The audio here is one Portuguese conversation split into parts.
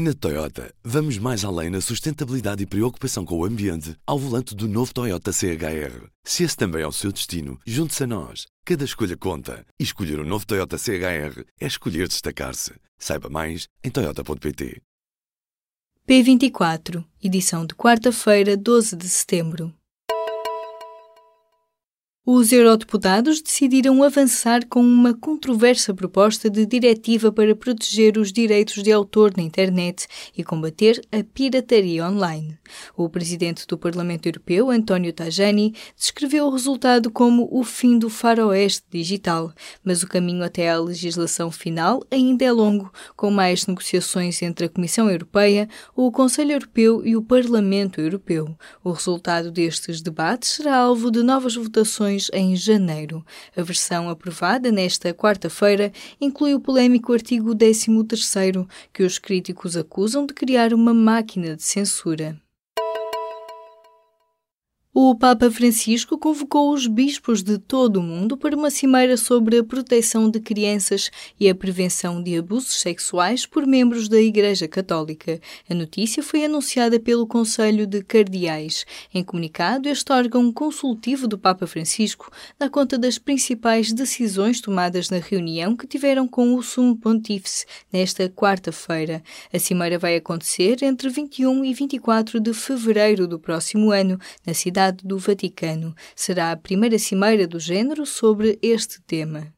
Na Toyota, vamos mais além na sustentabilidade e preocupação com o ambiente ao volante do novo Toyota CHR. Se esse também é o seu destino, junte-se a nós. Cada escolha conta. E escolher o um novo Toyota CHR é escolher destacar-se. Saiba mais em Toyota.pt. P24, edição de quarta-feira, 12 de setembro. Os eurodeputados decidiram avançar com uma controversa proposta de diretiva para proteger os direitos de autor na internet e combater a pirataria online. O presidente do Parlamento Europeu, António Tajani, descreveu o resultado como o fim do faroeste digital, mas o caminho até à legislação final ainda é longo, com mais negociações entre a Comissão Europeia, o Conselho Europeu e o Parlamento Europeu. O resultado destes debates será alvo de novas votações em janeiro. A versão aprovada nesta quarta-feira inclui o polémico artigo 13, que os críticos acusam de criar uma máquina de censura. O Papa Francisco convocou os bispos de todo o mundo para uma cimeira sobre a proteção de crianças e a prevenção de abusos sexuais por membros da Igreja Católica. A notícia foi anunciada pelo Conselho de Cardeais. Em comunicado, este órgão consultivo do Papa Francisco dá conta das principais decisões tomadas na reunião que tiveram com o Sumo Pontífice nesta quarta-feira. A cimeira vai acontecer entre 21 e 24 de fevereiro do próximo ano, na cidade do Vaticano. Será a primeira cimeira do género sobre este tema.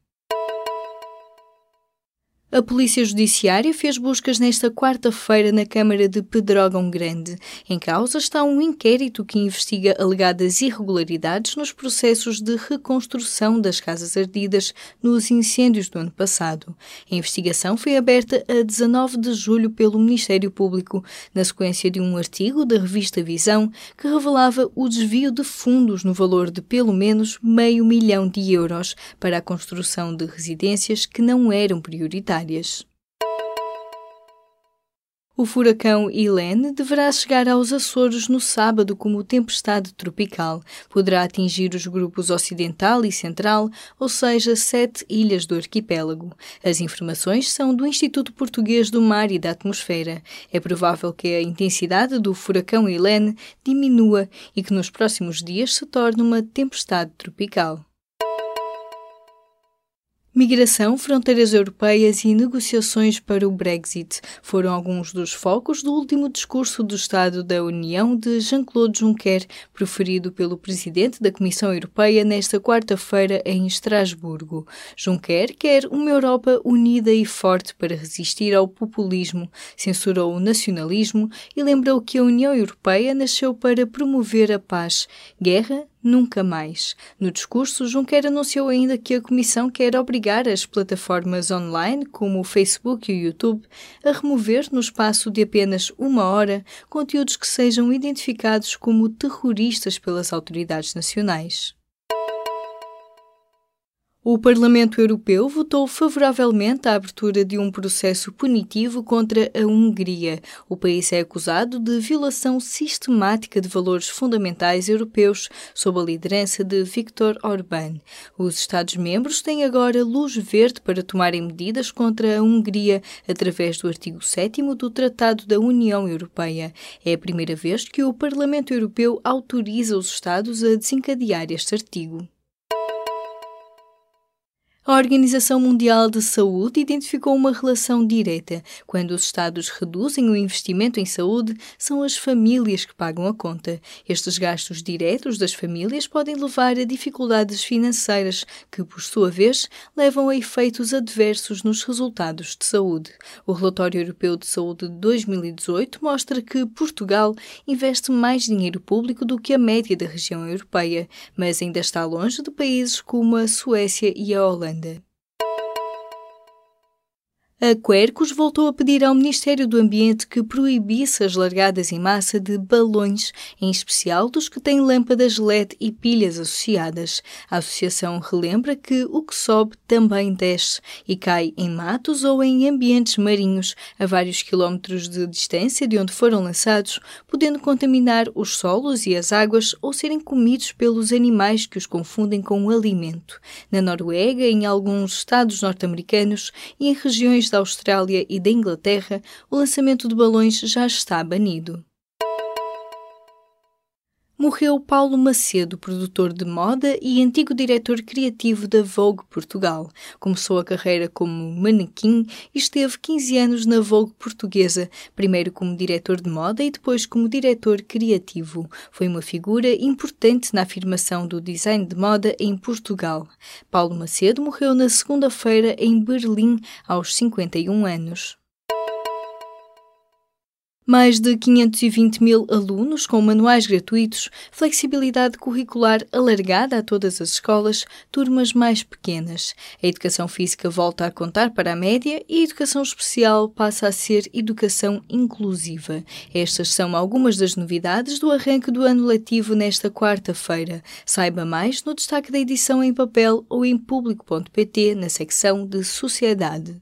A Polícia Judiciária fez buscas nesta quarta-feira na Câmara de Pedrógão Grande. Em causa está um inquérito que investiga alegadas irregularidades nos processos de reconstrução das casas ardidas nos incêndios do ano passado. A investigação foi aberta a 19 de julho pelo Ministério Público, na sequência de um artigo da revista Visão que revelava o desvio de fundos no valor de pelo menos meio milhão de euros para a construção de residências que não eram prioritárias áreas. O furacão Helene deverá chegar aos Açores no sábado como tempestade tropical. Poderá atingir os grupos ocidental e central, ou seja, sete ilhas do arquipélago. As informações são do Instituto Português do Mar e da Atmosfera. É provável que a intensidade do furacão Helene diminua e que nos próximos dias se torne uma tempestade tropical. Migração, fronteiras europeias e negociações para o Brexit foram alguns dos focos do último discurso do Estado da União de Jean-Claude Juncker, proferido pelo presidente da Comissão Europeia nesta quarta-feira em Estrasburgo. Juncker quer uma Europa unida e forte para resistir ao populismo, censurou o nacionalismo e lembrou que a União Europeia nasceu para promover a paz. Guerra Nunca mais. No discurso, Juncker anunciou ainda que a Comissão quer obrigar as plataformas online, como o Facebook e o YouTube, a remover, no espaço de apenas uma hora, conteúdos que sejam identificados como terroristas pelas autoridades nacionais. O Parlamento Europeu votou favoravelmente à abertura de um processo punitivo contra a Hungria. O país é acusado de violação sistemática de valores fundamentais europeus sob a liderança de Viktor Orbán. Os Estados-membros têm agora luz verde para tomarem medidas contra a Hungria através do artigo 7 do Tratado da União Europeia. É a primeira vez que o Parlamento Europeu autoriza os Estados a desencadear este artigo. A Organização Mundial de Saúde identificou uma relação direta. Quando os Estados reduzem o investimento em saúde, são as famílias que pagam a conta. Estes gastos diretos das famílias podem levar a dificuldades financeiras, que, por sua vez, levam a efeitos adversos nos resultados de saúde. O Relatório Europeu de Saúde de 2018 mostra que Portugal investe mais dinheiro público do que a média da região europeia, mas ainda está longe de países como a Suécia e a Holanda. Holanda. A Quercus voltou a pedir ao Ministério do Ambiente que proibisse as largadas em massa de balões, em especial dos que têm lâmpadas LED e pilhas associadas. A associação relembra que o que sobe também desce e cai em matos ou em ambientes marinhos, a vários quilómetros de distância de onde foram lançados, podendo contaminar os solos e as águas ou serem comidos pelos animais que os confundem com o alimento. Na Noruega, em alguns estados norte-americanos e em regiões da Austrália e da Inglaterra, o lançamento de balões já está banido morreu Paulo Macedo, produtor de moda e antigo diretor criativo da Vogue Portugal. Começou a carreira como manequim e esteve 15 anos na Vogue portuguesa, primeiro como diretor de moda e depois como diretor criativo. Foi uma figura importante na afirmação do design de moda em Portugal. Paulo Macedo morreu na segunda-feira em Berlim, aos 51 anos. Mais de 520 mil alunos com manuais gratuitos, flexibilidade curricular alargada a todas as escolas, turmas mais pequenas. A educação física volta a contar para a média e a educação especial passa a ser educação inclusiva. Estas são algumas das novidades do arranque do ano letivo nesta quarta-feira. Saiba mais no destaque da edição em papel ou em público.pt na secção de Sociedade.